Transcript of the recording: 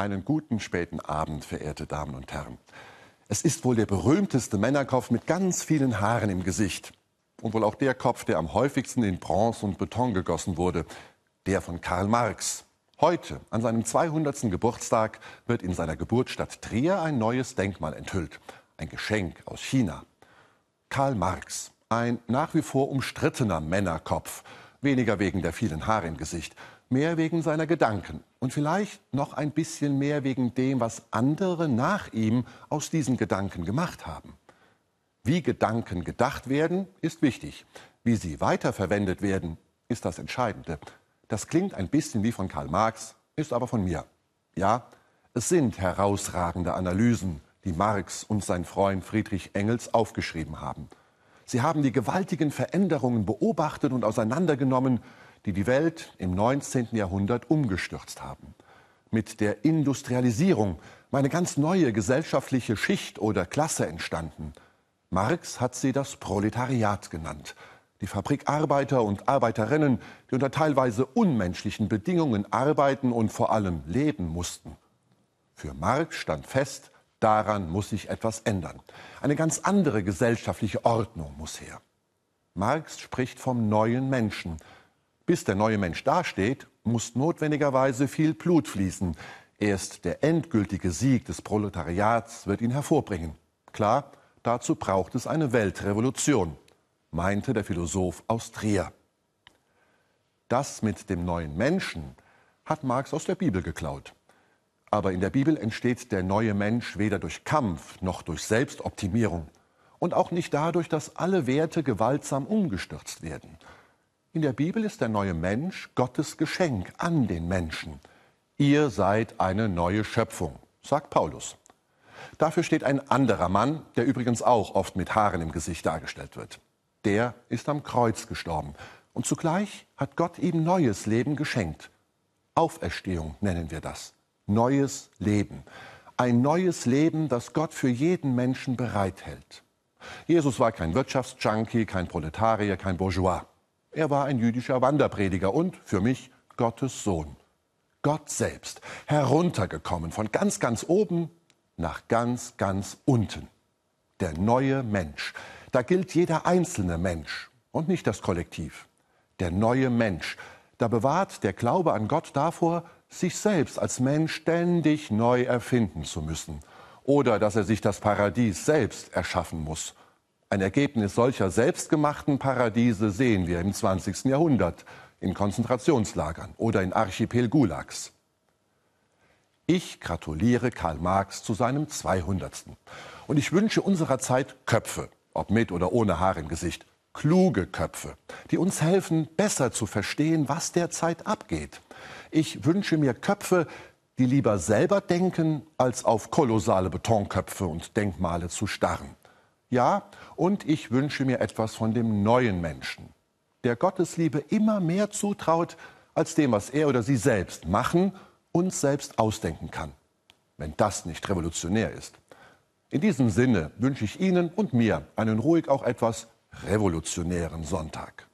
Einen guten späten Abend, verehrte Damen und Herren. Es ist wohl der berühmteste Männerkopf mit ganz vielen Haaren im Gesicht. Und wohl auch der Kopf, der am häufigsten in Bronze und Beton gegossen wurde. Der von Karl Marx. Heute, an seinem 200. Geburtstag, wird in seiner Geburtsstadt Trier ein neues Denkmal enthüllt. Ein Geschenk aus China. Karl Marx, ein nach wie vor umstrittener Männerkopf. Weniger wegen der vielen Haare im Gesicht, mehr wegen seiner Gedanken und vielleicht noch ein bisschen mehr wegen dem, was andere nach ihm aus diesen Gedanken gemacht haben. Wie Gedanken gedacht werden, ist wichtig. Wie sie weiterverwendet werden, ist das Entscheidende. Das klingt ein bisschen wie von Karl Marx, ist aber von mir. Ja, es sind herausragende Analysen, die Marx und sein Freund Friedrich Engels aufgeschrieben haben. Sie haben die gewaltigen Veränderungen beobachtet und auseinandergenommen, die die Welt im 19. Jahrhundert umgestürzt haben. Mit der Industrialisierung war eine ganz neue gesellschaftliche Schicht oder Klasse entstanden. Marx hat sie das Proletariat genannt. Die Fabrikarbeiter und Arbeiterinnen, die unter teilweise unmenschlichen Bedingungen arbeiten und vor allem leben mussten. Für Marx stand fest, daran muss sich etwas ändern. Eine ganz andere gesellschaftliche Ordnung muss her. Marx spricht vom neuen Menschen, bis der neue Mensch dasteht, muss notwendigerweise viel Blut fließen. Erst der endgültige Sieg des Proletariats wird ihn hervorbringen. Klar, dazu braucht es eine Weltrevolution, meinte der Philosoph aus Trier. Das mit dem neuen Menschen hat Marx aus der Bibel geklaut. Aber in der Bibel entsteht der neue Mensch weder durch Kampf noch durch Selbstoptimierung und auch nicht dadurch, dass alle Werte gewaltsam umgestürzt werden. In der Bibel ist der neue Mensch Gottes Geschenk an den Menschen. Ihr seid eine neue Schöpfung, sagt Paulus. Dafür steht ein anderer Mann, der übrigens auch oft mit Haaren im Gesicht dargestellt wird. Der ist am Kreuz gestorben. Und zugleich hat Gott ihm neues Leben geschenkt. Auferstehung nennen wir das. Neues Leben. Ein neues Leben, das Gott für jeden Menschen bereithält. Jesus war kein Wirtschaftsjunkie, kein Proletarier, kein Bourgeois. Er war ein jüdischer Wanderprediger und für mich Gottes Sohn. Gott selbst, heruntergekommen von ganz, ganz oben nach ganz, ganz unten. Der neue Mensch. Da gilt jeder einzelne Mensch und nicht das Kollektiv. Der neue Mensch. Da bewahrt der Glaube an Gott davor, sich selbst als Mensch ständig neu erfinden zu müssen. Oder dass er sich das Paradies selbst erschaffen muss ein Ergebnis solcher selbstgemachten Paradiese sehen wir im 20. Jahrhundert in Konzentrationslagern oder in Archipel-Gulags. Ich gratuliere Karl Marx zu seinem 200. Und ich wünsche unserer Zeit Köpfe, ob mit oder ohne Haar im Gesicht, kluge Köpfe, die uns helfen, besser zu verstehen, was derzeit abgeht. Ich wünsche mir Köpfe, die lieber selber denken, als auf kolossale Betonköpfe und Denkmale zu starren. Ja, und ich wünsche mir etwas von dem neuen Menschen, der Gottes Liebe immer mehr zutraut als dem, was er oder sie selbst machen und selbst ausdenken kann. Wenn das nicht revolutionär ist. In diesem Sinne wünsche ich Ihnen und mir einen ruhig auch etwas revolutionären Sonntag.